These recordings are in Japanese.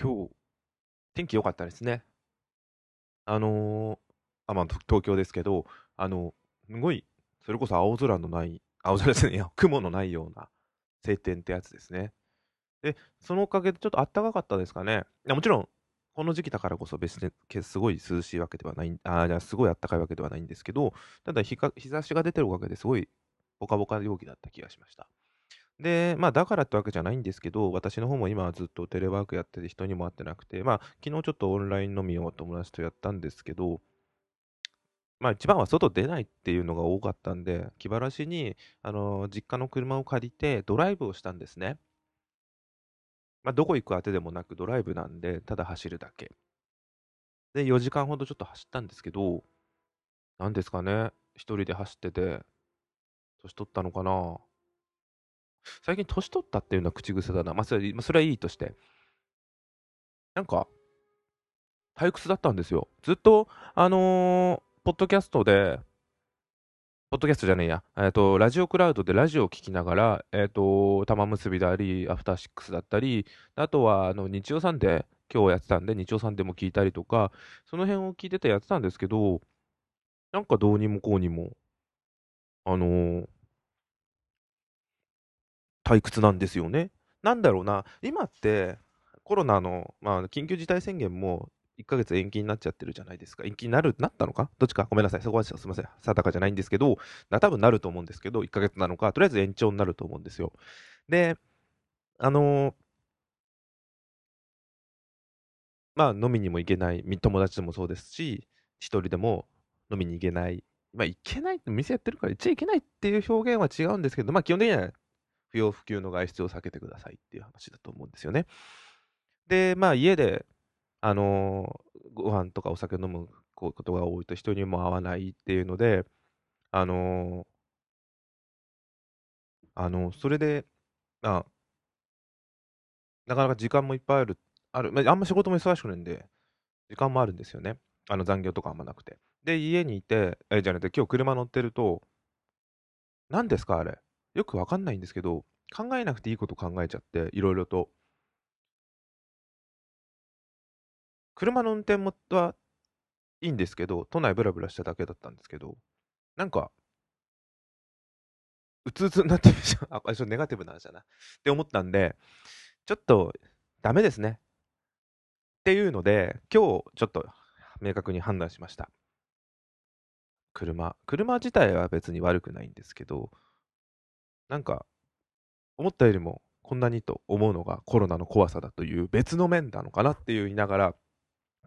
今日、天気良かったですね。あのーあ、まあ、東京ですけど、あの、すごい、それこそ青空のない、青空ですね、雲のないような晴天ってやつですね。で、そのおかげでちょっと暖かかったですかね。いやもちろん、この時期だからこそ別にすごい涼しいわけではない、あ、じゃあすごい暖かいわけではないんですけど、ただ日か日差しが出てるおかげですごいポカポカ陽気だった気がしました。で、まあ、だからってわけじゃないんですけど、私の方も今はずっとテレワークやってて人にも会ってなくて、まあ、昨日ちょっとオンライン飲みを友達とやったんですけど、まあ一番は外出ないっていうのが多かったんで、気晴らしに、あの、実家の車を借りてドライブをしたんですね。まあ、どこ行くあてでもなくドライブなんで、ただ走るだけ。で、4時間ほどちょっと走ったんですけど、なんですかね、一人で走ってて、年取ったのかな最近年取ったっていうのは口癖だな。まあ、それ、それはいいとして。なんか、退屈だったんですよ。ずっと、あのーポッドキャストで、ポッドキャストじゃねえや、えっ、と、ラジオクラウドでラジオを聞きながら、えっ、と、玉結びであり、アフターシックスだったり、あとは、あの、日曜サンデー、今日やってたんで、日曜サンデーも聞いたりとか、その辺を聞いててやってたんですけど、なんかどうにもこうにも、あのー退屈なんですよね。なんだろうな、今ってコロナの、まあ、緊急事態宣言も1ヶ月延期になっちゃってるじゃないですか。延期になる、なったのか？どっちか？ごめんなさい。そこはすみません。定かじゃないんですけど、な多分なると思うんですけど、1ヶ月なのか、とりあえず延長になると思うんですよ。で、あのーまあ、飲みにも行けない、友達でもそうですし、一人でも飲みに行けない。まあ、行けないって店やってるから、言っちゃいけないっていう表現は違うんですけど、まあ、基本的には不要不急の外出を避けてくださいっていう話だと思うんですよね。で、まあ、家で、あのーご飯とかお酒飲むことが多いと人にも会わないっていうので、あのーあのそれで、まあ、なかなか時間もいっぱいある、ある、まあ、あんま仕事も忙しくないんで、時間もあるんですよね。あの残業とかあんまなくて。で、家にいて、え、じゃなくて、今日車乗ってると、何ですかあれ？よくわかんないんですけど、考えなくていいこと考えちゃって、いろいろと。車の運転もはいいんですけど、都内ブラブラしただけだったんですけど、なんか、うつうつになってるじゃん。あ、これちょっとネガティブな話だな。って思ったんで、ちょっとダメですね。っていうので、今日ちょっと明確に判断しました。車。車自体は別に悪くないんですけど、なんか、思ったよりもこんなにと思うのがコロナの怖さだという別の面なのかなっていう言いながら、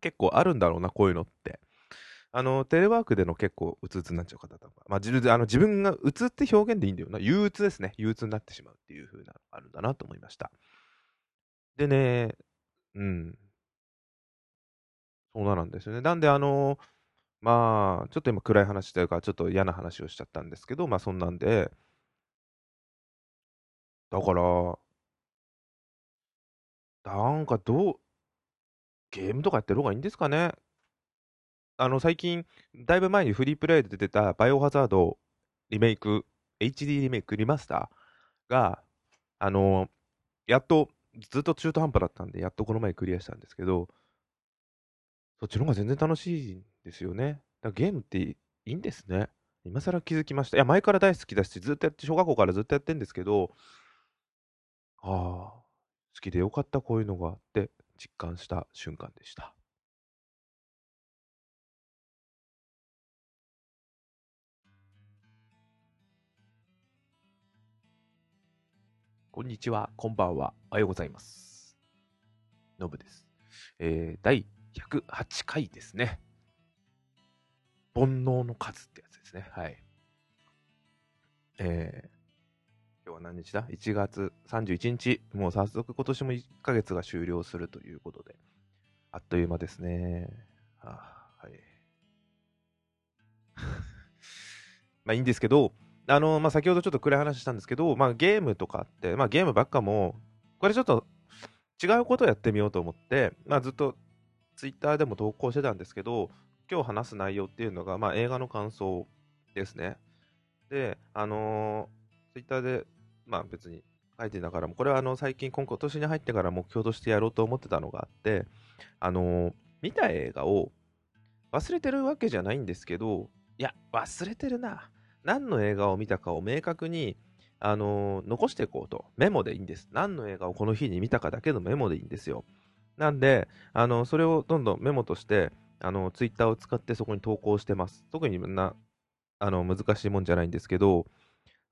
結構あるんだろうな、こういうのって。あの、テレワークでの結構うつうつになっちゃう方とか、まあ、自分あの自分がうつって表現でいいんだよな。憂鬱ですね。憂鬱になってしまうっていう風なのあるんだなと思いました。でね、うん。そうなんですよね。なんで、あの、まあ、ちょっと今暗い話というか、ちょっと嫌な話をしちゃったんですけど、まあそんなんで、だから、なんかどう、ゲームとかやってる方がいいんですかね？あの、最近、だいぶ前にフリープレイで出てたバイオハザードリメイク、HD リメイクリマスターが、あの、やっと、ずっと中途半端だったんで、やっとこの前クリアしたんですけど、そっちの方が全然楽しいんですよね。だゲームっていいんですね。今更気づきました。いや、前から大好きだし、ずっとやって、小学校からずっとやってんですけど、ああ、好きでよかった、こういうのがって実感した瞬間でした。こんにちは、こんばんは、おはようございます。のぶです。えー、第108回ですね。煩悩の数ってやつですね。はい。えー、今日は何日だ ?1 月31日。もう早速今年も1ヶ月が終了するということで、あっという間ですね。あはい。まあいいんですけど、あの、まあ、先ほどちょっと暗い話したんですけど、まあ、ゲームとかって、まあ、ゲームばっかも、これちょっと違うことをやってみようと思って、まあ、ずっとツイッターでも投稿してたんですけど、今日話す内容っていうのが、まあ、映画の感想ですね。で、あのー、ツイッターで、まあ別に書いてながらも、これはあの最近、今年に入ってから目標としてやろうと思ってたのがあって、あの見た映画を忘れてるわけじゃないんですけど、いや、忘れてるな。何の映画を見たかを明確に、あの残していこうと。メモでいいんです。何の映画をこの日に見たかだけのメモでいいんですよ。なんで、あのそれをどんどんメモとして、あのツイッターを使ってそこに投稿してます。特にみんなあの難しいもんじゃないんですけど、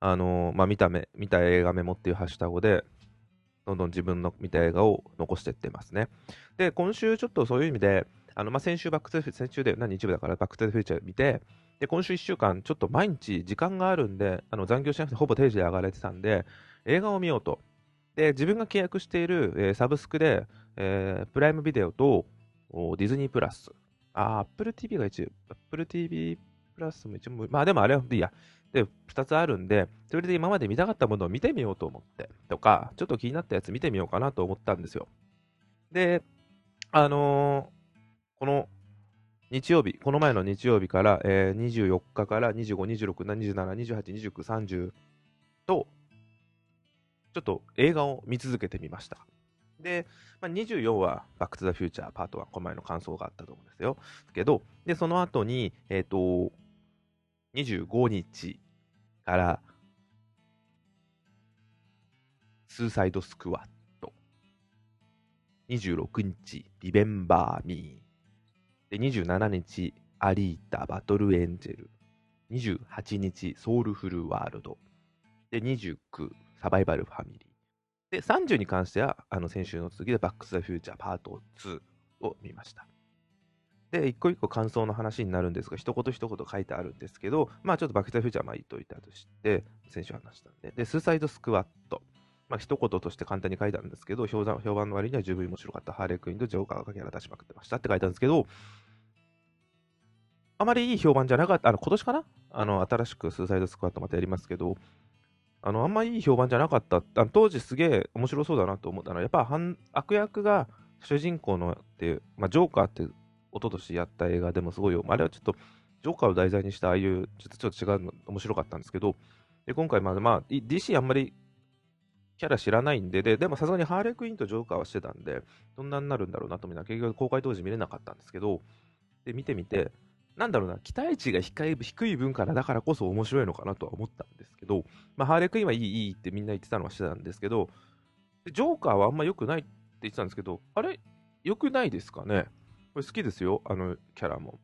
あのまあ、見た目、見た映画メモっていうハッシュタグで、どんどん自分の見た映画を残していってますね。で、今週ちょっとそういう意味で、あのまあ、先週バックトゥフ先週で何日部だからバックトゥフューチャー見て、で、今週1週間、ちょっと毎日時間があるんで、あの残業しなくてほぼ定時で上がれてたんで、映画を見ようと。で、自分が契約している、えー、サブスクで、えー、プライムビデオとディズニープラス、あ、Apple TV が一応、Apple TV プラスも一応、まあでもあれはいいや。で、2つあるんで、それで今まで見たかったものを見てみようと思って、とか、ちょっと気になったやつ見てみようかなと思ったんですよ。で、あのー、この日曜日、この前の日曜日から、えー、24日から25、26、27、28、29、30と、ちょっと映画を見続けてみました。で、まあ、24はバックトゥザフューチャーパート1、この前の感想があったと思うんですよ。けど、で、その後に、えっ、ー、と、25日から、スーサイドスクワッド。26日、リメンバーミー。で、27日、アリータ、バトルエンジェル。28日、ソウルフルワールド。で、29、サバイバルファミリー。で、30に関しては、あの先週の続きで、バック・ス・ザ・フューチャーパート2を見ました。で、一個一個感想の話になるんですが、一言一言書いてあるんですけど、まあちょっとバック・ザ・フューチャーは言っといたとして、先週話したんで、で、スーサイド・スクワット。まあ一言として簡単に書いてあるんですけど、評判の割には十分面白かった。ハーレークイーンとジョーカーがキャラ出しまくってましたって書いてあるんですけど、あまりいい評判じゃなかった、あの、今年かな？あの、新しくスーサイドスクワットまたやりますけど、あの、あんまりいい評判じゃなかった。あ当時すげえ面白そうだなと思ったのは、やっぱ悪役が主人公のっていう、まあ、ジョーカーって一昨年やった映画でもすごいよ。あれはちょっと、ジョーカーを題材にしたああいう、ちょっとちょっと違うの面白かったんですけど、で今回まあ、まあ、DC あんまりキャラ知らないんで、ででもさすがにハーレークイーンとジョーカーはしてたんで、どんなになるんだろうなと思いながら、結局公開当時見れなかったんですけど、で、見てみて、なんだろうな、期待値が低い分からだからこそ面白いのかなとは思ったんですけど、まあ、ハーレクイーンはいい、いいってみんな言ってたのはしてたんですけど、ジョーカーはあんま良くないって言ってたんですけど、あれ良くないですかね？これ好きですよ、あのキャラも。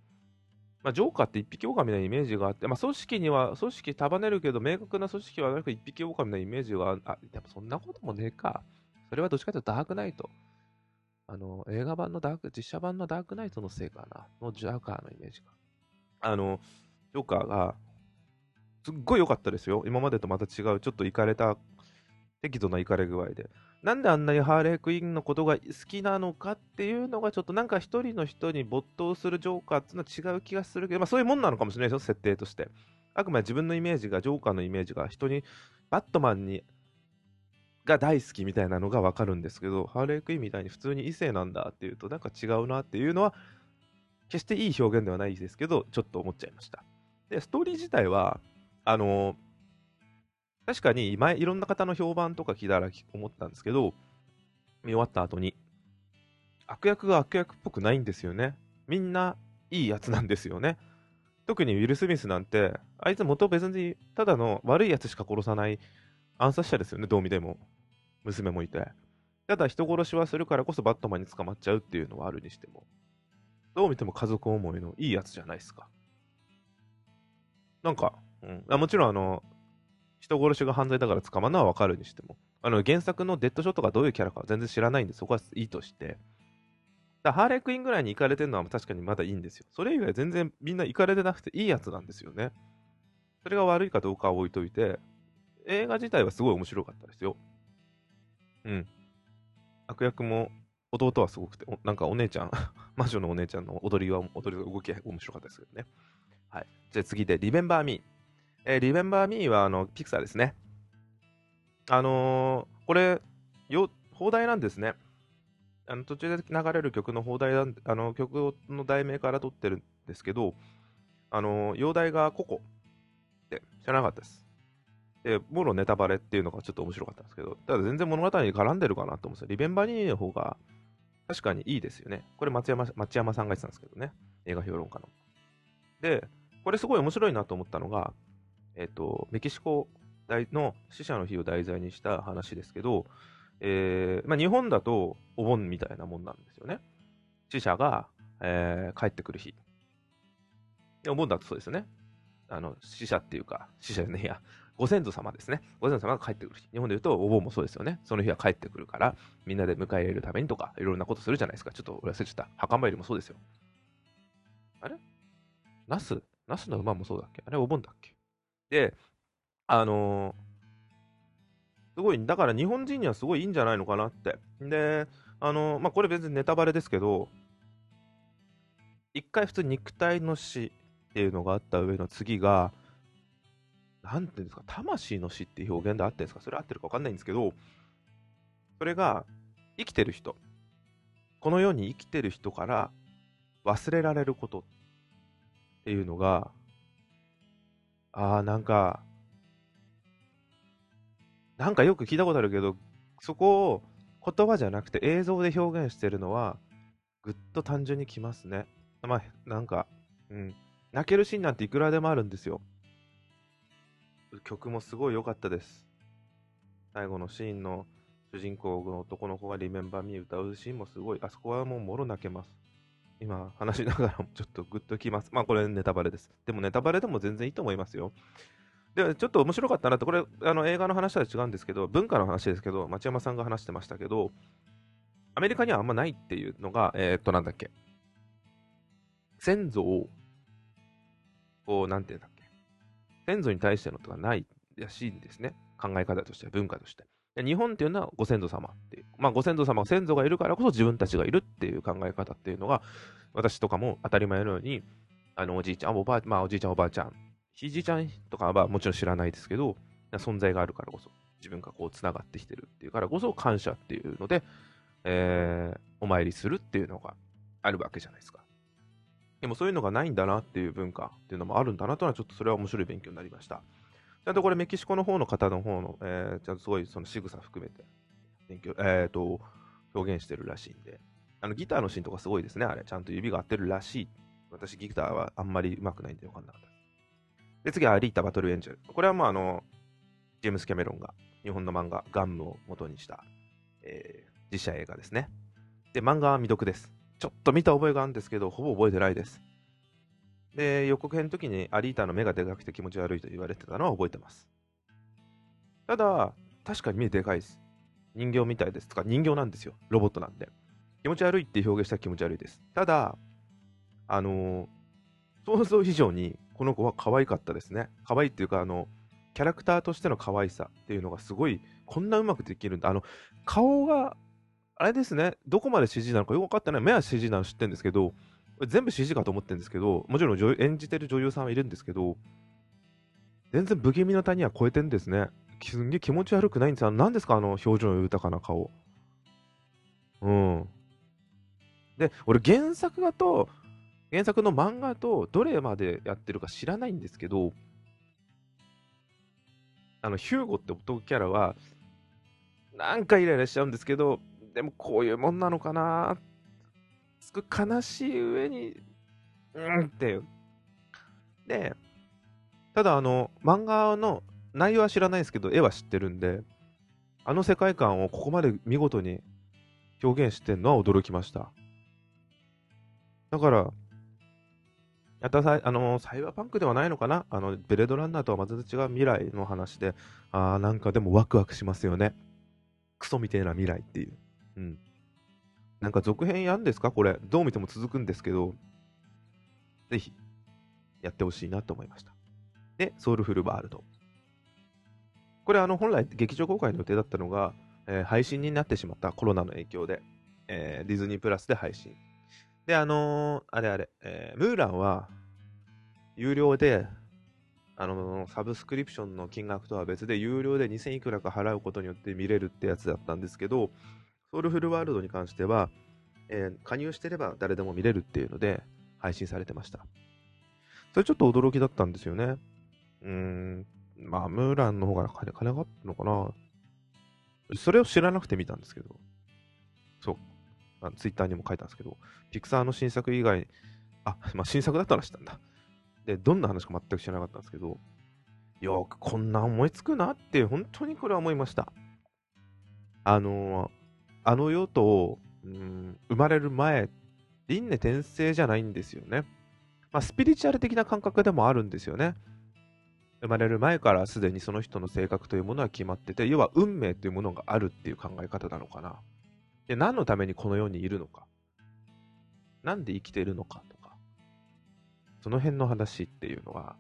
まあ、ジョーカーって一匹狼なイメージがあって、まあ、組織には、組織束ねるけど、明確な組織はなく一匹狼なイメージがあ、でもそんなこともねえか。それはどっちかというとダークナイト。あの、映画版のダーク、実写版のダークナイトのせいかな。のジャーカーのイメージが。あの、ジョーカーが、すっごい良かったですよ。今までとまた違う、ちょっといかれた、適度なイかれ具合で。なんであんなにハーレークイーンのことが好きなのかっていうのが、ちょっとなんか一人の人に没頭するジョーカーっていうのは違う気がするけど、まあそういうもんなのかもしれないですよ、設定として。あくまで自分のイメージが、ジョーカーのイメージが人に、バットマンに、が大好きみたいなのがわかるんですけど、ハーレークイーンみたいに普通に異性なんだっていうと、なんか違うなっていうのは、決していい表現ではないですけど、ちょっと思っちゃいました。で、ストーリー自体は、あの確かに前、いろんな方の評判とか聞いたら思ったんですけど、見終わった後に、悪役が悪役っぽくないんですよね。みんないいやつなんですよね。特にウィル・スミスなんて、あいつ元別にただの悪いやつしか殺さない暗殺者ですよね、どう見ても。娘もいて。ただ人殺しはするからこそバットマンに捕まっちゃうっていうのはあるにしても。どう見ても家族思いのいいやつじゃないですか。なんか、うん、あもちろんあの、人殺しが犯罪だから捕まるのはわかるにしても、あの原作のデッドショットがどういうキャラかは全然知らないんで、そこはいいとして、だハーレークインぐらいに行かれてるのは確かにまだいいんですよ。それ以外全然みんな行かれてなくていいやつなんですよね。それが悪いかどうかは置いといて、映画自体はすごい面白かったですよ。うん。悪役も弟はすごくて、なんかお姉ちゃん、魔女のお姉ちゃんの踊りは、踊りの動きは面白かったですけどね。はい。じゃあ次で、リメンバーミー。えー、リメンバーミーは、あの、ピクサーですね。あのー、これ、よ、放題なんですね。あの途中で流れる曲の放題あの曲の題名から取ってるんですけど、あのー、容題がココって知らなかったです。で、もろネタバレっていうのがちょっと面白かったんですけど、ただ全然物語に絡んでるかなと思うんですよ。リベンバニーの方が確かにいいですよね。これ松山松山さんが言ってたんですけどね。映画評論家の。で、これすごい面白いなと思ったのが、えっ、と、メキシコの死者の日を題材にした話ですけど、えー、まあ、日本だとお盆みたいなもんなんですよね。死者が、えー、帰ってくる日。お盆だとそうですよね。あの、死者っていうか、死者じゃねえや、ご先祖様ですね。ご先祖様が帰ってくる日。日本で言うと、お盆もそうですよね。その日は帰ってくるから、みんなで迎え入れるためにとか、いろんなことするじゃないですか。ちょっと俺忘れちゃった。墓参りもそうですよ。あれ？ナス？ナスの馬もそうだっけ？あれお盆だっけ？で、あのー、すごい、だから日本人にはすごいいいんじゃないのかなって。で、あのー、まあ、これ別にネタバレですけど、一回普通肉体の死っていうのがあった上の次が、なんていうんですか、魂の死っていう表現であってんですか？それ合ってるか分かんないんですけど、それが生きてる人、この世に生きてる人から忘れられることっていうのが、ああ、なんか、なんかよく聞いたことあるけど、そこを言葉じゃなくて映像で表現してるのは、ぐっと単純にきますね。まあ、なんか、うん。泣けるシーンなんていくらでもあるんですよ。曲もすごい良かったです。最後のシーンの主人公の男の子がリメンバーミー歌うシーンもすごい、あそこはもうもろ泣けます。今話しながらもちょっとグッときます。まあこれネタバレです。でもネタバレでも全然いいと思いますよ。で、ちょっと面白かったなって、これあの映画の話とは違うんですけど、文化の話ですけど、町山さんが話してましたけど、アメリカにはあんまないっていうのが、えー、っとなんだっけ、先祖を、こう、なんていうんだっけ、先祖に対してのとかないらしいんですね。考え方として、文化として。日本っていうのはご先祖様っていう。まあ、ご先祖様、先祖がいるからこそ自分たちがいるっていう考え方っていうのが、私とかも当たり前のように、あの、おじいちゃん、おばあ、まあ、おじいちゃん、おばあちゃん、ひじちゃんとかはもちろん知らないですけど、存在があるからこそ、自分がこう、つながってきてるっていうからこそ、感謝っていうので、えー、お参りするっていうのがあるわけじゃないですか。でもそういうのがないんだなっていう文化っていうのもあるんだなとはちょっとそれは面白い勉強になりました。ちゃんとこれメキシコの方の方の方の、えー、ちゃんとすごいその仕草含めて勉強、えっ、ー、と、表現してるらしいんで、あのギターのシーンとかすごいですね、あれ。ちゃんと指が合ってるらしい。私ギターはあんまり上手くないんでよかんなかったで、次はアリータ・バトル・エンジェル。これはもうあの、ジェームス・キャメロンが日本の漫画ガンムを元にした、えー、実写映画ですね。で、漫画は未読です。ちょっと見た覚えがあるんですけど、ほぼ覚えてないです。で、予告編の時にアリータの目がでかくて気持ち悪いと言われてたのは覚えてます。ただ、確かに目でかいです。人形みたいです。とか人形なんですよ。ロボットなんで。気持ち悪いって表現したら気持ち悪いです。ただ、あのー、想像以上にこの子は可愛かったですね。可愛いっていうか、あの、キャラクターとしての可愛さっていうのがすごい、こんなうまくできるんだ。あの、顔があれですね、どこまで CG なのかよく分かってない。目は CG なの知ってるんですけど、全部 CG かと思ってるんですけど、もちろん演じてる女優さんはいるんですけど、全然不気味の谷は超えてんですね。すんげえ気持ち悪くないんですよ。何ですかあの表情の豊かな顔。うん。で、俺原作だと、原作の漫画とどれまでやってるか知らないんですけど、あの、ヒューゴって男キャラは、なんかイライラしちゃうんですけど、でもこういうもんなのかなすごい悲しい上に、うんっていう。で、ただあの、漫画の内容は知らないですけど、絵は知ってるんで、あの世界観をここまで見事に表現してんのは驚きました。だから、やったさあのサイバーパンクではないのかな？あの、ベレードランナーとはまた違う未来の話で、ああ、なんかでもワクワクしますよね。クソみたいな未来っていう。うん。なんか続編やんですか？これ。どう見ても続くんですけど、ぜひ、やってほしいなと思いました。で、ソウルフルワールド。これ、あの、本来劇場公開の予定だったのが、えー、配信になってしまったコロナの影響で、えー、ディズニープラスで配信。で、あのー、あれあれ、え、ムーランは、有料で、あのサブスクリプションの金額とは別で、有料で2000いくらか払うことによって見れるってやつだったんですけど、ソウルフルワールドに関しては、えー、加入してれば誰でも見れるっていうので配信されてました。それちょっと驚きだったんですよね。うーん、まあ、ムーランの方が金金があったのかな。それを知らなくて見たんですけど、そう、あツイッターにも書いたんですけど、ピクサーの新作以外、あ、まあ、新作だったら知ったんだ。で、どんな話か全く知らなかったんですけど、よくこんな思いつくなって、本当にこれは思いました。あの、あの世と、うん、生まれる前、輪廻転生じゃないんですよね。まあ、スピリチュアル的な感覚でもあるんですよね。生まれる前からすでにその人の性格というものは決まってて、要は運命というものがあるっていう考え方なのかな。で、何のためにこの世にいるのか。なんで生きているのかとか。その辺の話っていうのは、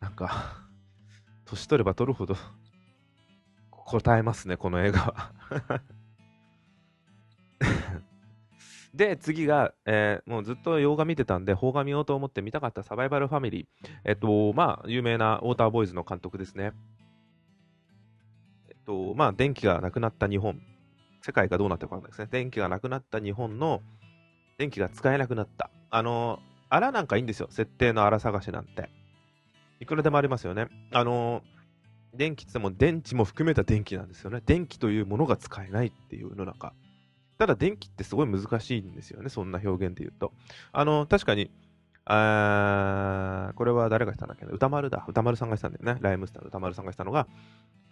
なんか年取れば取るほど答えますね、この映画はで、次が、えー、もうずっと洋画見てたんで、邦画見ようと思って見たかったサバイバルファミリー。えっと、まあ、有名なウォーターボーイズの監督ですね。えっと、まあ、電気がなくなった日本。世界がどうなってるかわかんないですね。電気がなくなった日本の、電気が使えなくなった。あの、あらなんかいいんですよ。設定のあら探しなんて。いくらでもありますよね。あの、電気っても電池も含めた電気なんですよね。電気というものが使えないっていう世の中。ただ電気ってすごい難しいんですよね、そんな表現で言うと。あの、確かに、あこれは誰がしたんだっけな歌丸だ。歌丸さんがしたんだよね。ライムスターの歌丸さんがしたのが、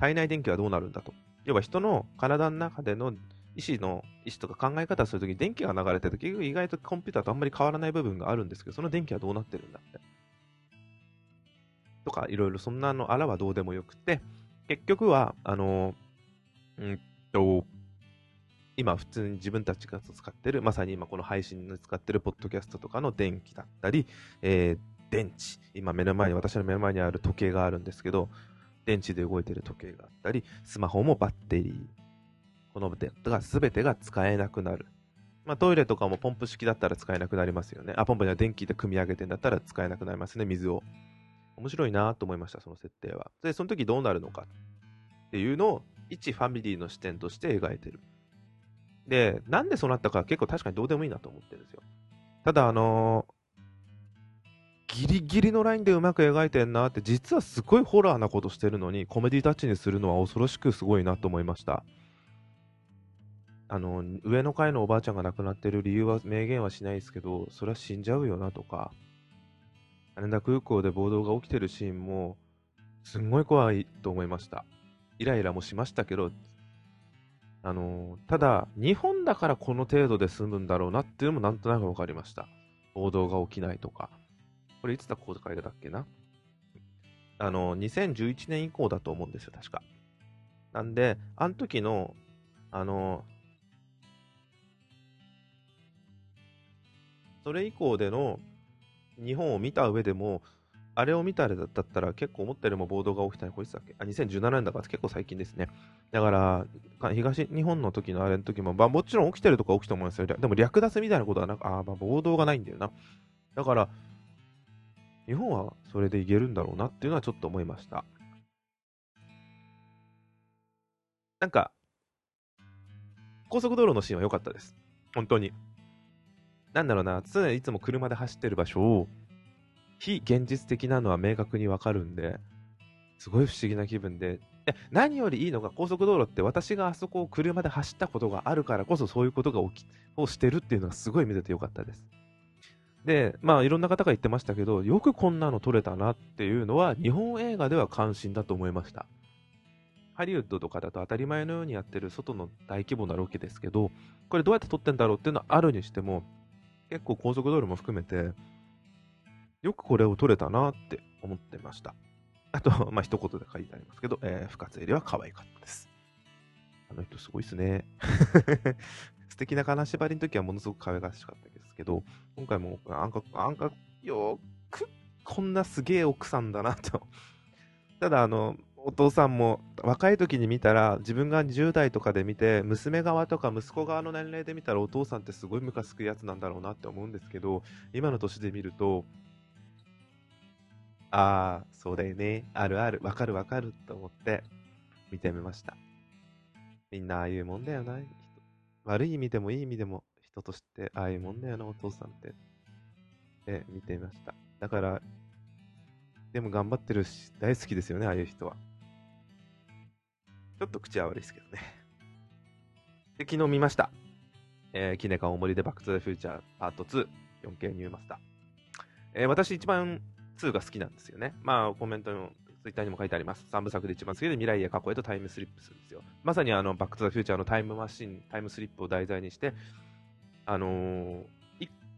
体内電気はどうなるんだと。要は人の体の中での意思の、意思とか考え方をするときに電気が流れてると、結局意外とコンピューターとあんまり変わらない部分があるんですけど、その電気はどうなってるんだって。とか、いろいろそんなのあらはどうでもよくて、結局は、あの、うんと、今普通に自分たちが使ってる、まさに今この配信で使ってるポッドキャストとかの電気だったり、えー、電池、今目の前に、私の目の前にある時計があるんですけど、電池で動いてる時計があったり、スマホもバッテリー、このが全てが使えなくなる。まあ、トイレとかもポンプ式だったら使えなくなりますよね。あ、ポンプには電気で組み上げてんだったら使えなくなりますね、水を。面白いなと思いました、その設定は。で、その時どうなるのかっていうのを、一ファミリーの視点として描いてる。で、なんでそうなったか結構確かにどうでもいいなと思ってるんですよ。ただ、あの、ギリギリのラインでうまく描いてんなって、実はすごいホラーなことしてるのに、コメディタッチにするのは恐ろしくすごいなと思いました。あの、上の階のおばあちゃんが亡くなってる理由は明言はしないですけど、それは死んじゃうよなとか、羽田空港で暴動が起きてるシーンも、すんごい怖いと思いました。イライラもしましたけど、あのただ、日本だからこの程度で済むんだろうなっていうのもなんとなく分かりました。暴動が起きないとか。これいつだ公開だっけな？あの、2011年以降だと思うんですよ、確か。なんで、あの時の、あの、それ以降での日本を見た上でも、あれを見たらだったら結構思ったよりも暴動が起きたのこいつだっけ？あ、2017年だから結構最近ですね。だから、東日本の時のあれの時も、まあもちろん起きてるとか起きて思うんですよ。でも略奪みたいなことはなく、あまあ暴動がないんだよな。だから、日本はそれでいけるんだろうなっていうのはちょっと思いました。なんか、高速道路のシーンは良かったです。本当に。なんだろうな、常にいつも車で走ってる場所を、非現実的なのは明確にわかるんで、すごい不思議な気分で、何よりいいのが高速道路って私があそこを車で走ったことがあるからこそそういうことが起き、をしてるっていうのがすごい見ててよかったです。で、まあいろんな方が言ってましたけど、よくこんなの撮れたなっていうのは日本映画では関心だと思いました。ハリウッドとかだと当たり前のようにやってる外の大規模なロケですけど、これどうやって撮ってんだろうっていうのはあるにしても、結構高速道路も含めて、よくこれを取れたなって思ってました。あと、まあ、一言で書いてありますけど、えー、深津絵里は可愛かったです。あの人すごいっすね。素敵な金縛りの時はものすごく可愛らしかったですけど、今回も、あんか、あんか、よく、こんなすげえ奥さんだなと。ただ、あの、お父さんも若い時に見たら自分が10代とかで見て娘側とか息子側の年齢で見たらお父さんってすごいムカつくやつなんだろうなって思うんですけど今の年で見るとああ、そうだよね。あるある。わかるわかる。と思って見てみました。みんなああいうもんだよな。悪い意味でもいい意味でも人としてああいうもんだよな、お父さんって。で、見てみました。だから、でも頑張ってるし、大好きですよね、ああいう人は。ちょっと口は悪いですけどね。で、昨日見ました。えー、キネカ大森でバックトゥザフューチャーパート2、4K ニューマスター。えー、私一番2が好きなんですよね。まあ、コメントのツイッターにも書いてあります。3部作で一番好きで未来へ過去へとタイムスリップするんですよ。まさにあの、バックトゥザフューチャーのタイムマシン、タイムスリップを題材にして、あの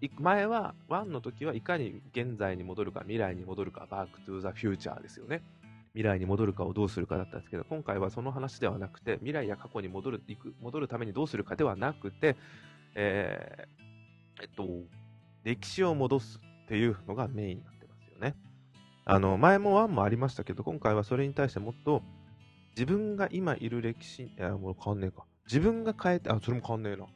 ー、前は、1の時はいかに現在に戻るか、未来に戻るか、バックトゥザフューチャーですよね。未来に戻るかをどうするかだったんですけど、今回はその話ではなくて、未来や過去に戻る行く戻るためにどうするかではなくて、えー、えっと、歴史を戻すっていうのがメインになってますよね。あの、前も1もありましたけど、今回はそれに対してもっと、自分が今いる歴史、いや、もう変わんねえか。自分が変えて、あ、それも変わんねえな。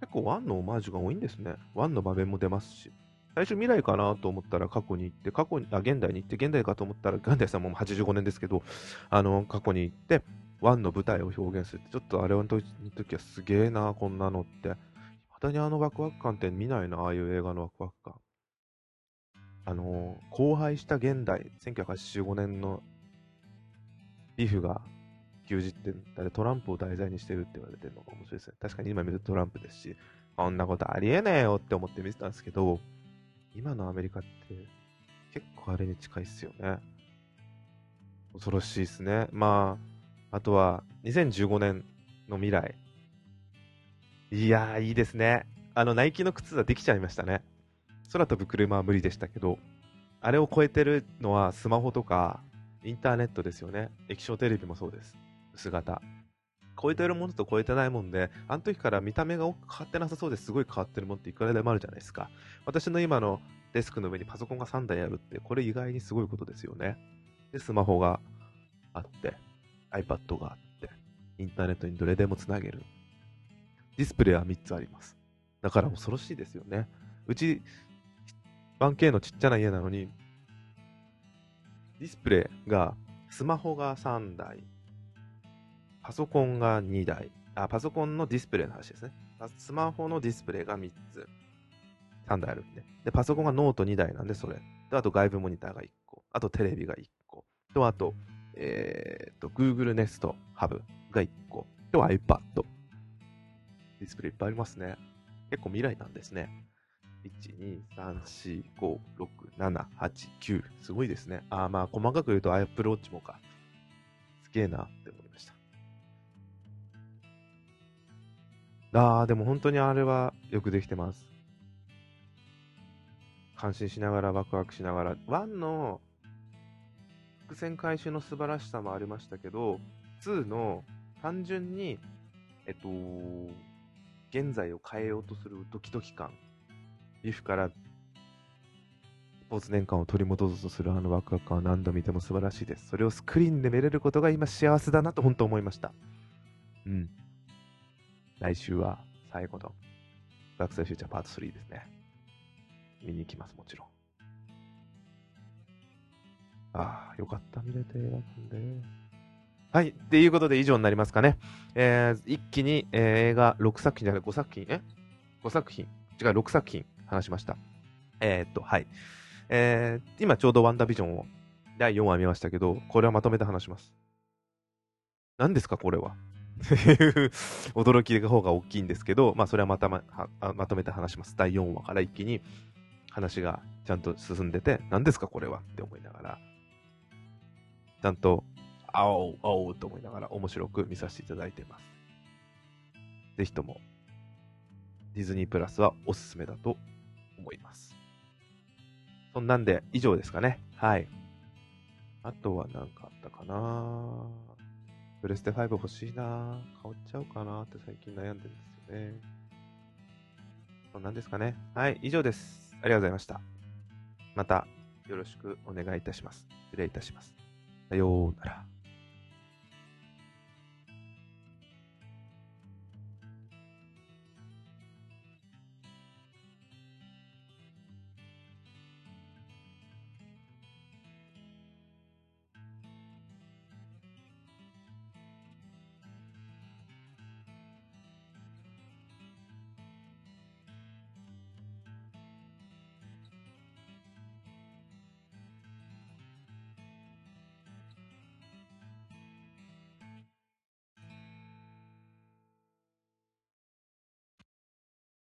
結構1のオマージュが多いんですね。1の場面も出ますし。最初未来かなと思ったら過去に行って、過去に、あ、現代に行って、現代かと思ったら、現代さんも85年ですけど、あの、過去に行って、ワンの舞台を表現するって、ちょっとあれはの時はすげえな、こんなのって。まだにあのワクワク感って見ないな、ああいう映画のワクワク感。あの、荒廃した現代、1985年のビフが牛耳ってトランプを題材にしてるって言われてるのが面白いですね。確かに今見るとトランプですし、こんなことありえねえよって思って見てたんですけど、今のアメリカって結構あれに近いっすよね。恐ろしいですね。まあ、あとは2015年の未来。いやー、いいですね。あの、ナイキの靴はできちゃいましたね。空飛ぶ車は無理でしたけど、あれを超えてるのはスマホとかインターネットですよね。液晶テレビもそうです。薄型。超えてるものと超えてないもんで、あの時から見た目が変わってなさそうですごい変わってるもんっていくらでもあるじゃないですか。私の今のデスクの上にパソコンが3台あるって、これ意外にすごいことですよね。で、スマホがあって、iPad があって、インターネットにどれでもつなげる。ディスプレイは3つあります。だから恐ろしいですよね。うち、1K のちっちゃな家なのに、ディスプレイが、スマホが3台、パソコンが2台、あ、パソコンのディスプレイの話ですね。スマホのディスプレイが3つ、3台あるんで。で、パソコンがノート2台なんで、それ。と、あと外部モニターが1個。あとテレビが1個。と、あと、えー、っと、Google Nest Hub が1個。と、iPad。ディスプレイいっぱいありますね。結構未来なんですね。1、2、3、4、5、6、7、8、9。すごいですね。あ、まあ、細かく言うと Apple Watch もか。すげえなって思ああ、でも本当にあれはよくできてます。感心しながらワクワクしながら。1の伏線回収の素晴らしさもありましたけど、2の単純に、えっと、現在を変えようとするドキドキ感。ビフからスポーツ年間を取り戻そうとするあのワクワク感は何度見ても素晴らしいです。それをスクリーンで見れることが今幸せだなと本当思いました。うん。来週は最後のバックスフューチャーパート3ですね。見に行きます、もちろん。ああ、よかった、見れて、喜んで。はい。っていうことで以上になりますかね。えー、一気に、えー、映画6作品じゃない、5作品、え ?5 作品違う、6作品話しました。えー、っと、はい。えー、今ちょうどワンダービジョンを第4話見ましたけど、これはまとめて話します。何ですか、これは？驚きの方が大きいんですけど、まあ、それはまたままとめて話します。第4話から一気に話がちゃんと進んでて、何ですかこれは？って思いながら、ちゃんと、あおう、あおうと思いながら面白く見させていただいてます。ぜひとも、ディズニープラスはおすすめだと思います。そんなんで以上ですかね。はい。あとは何かあったかなプレステ5欲しいな変わっちゃうかなって最近悩んでるんですよね。そんなんですかね。はい、以上です。ありがとうございました。またよろしくお願いいたします。失礼いたします。さようなら。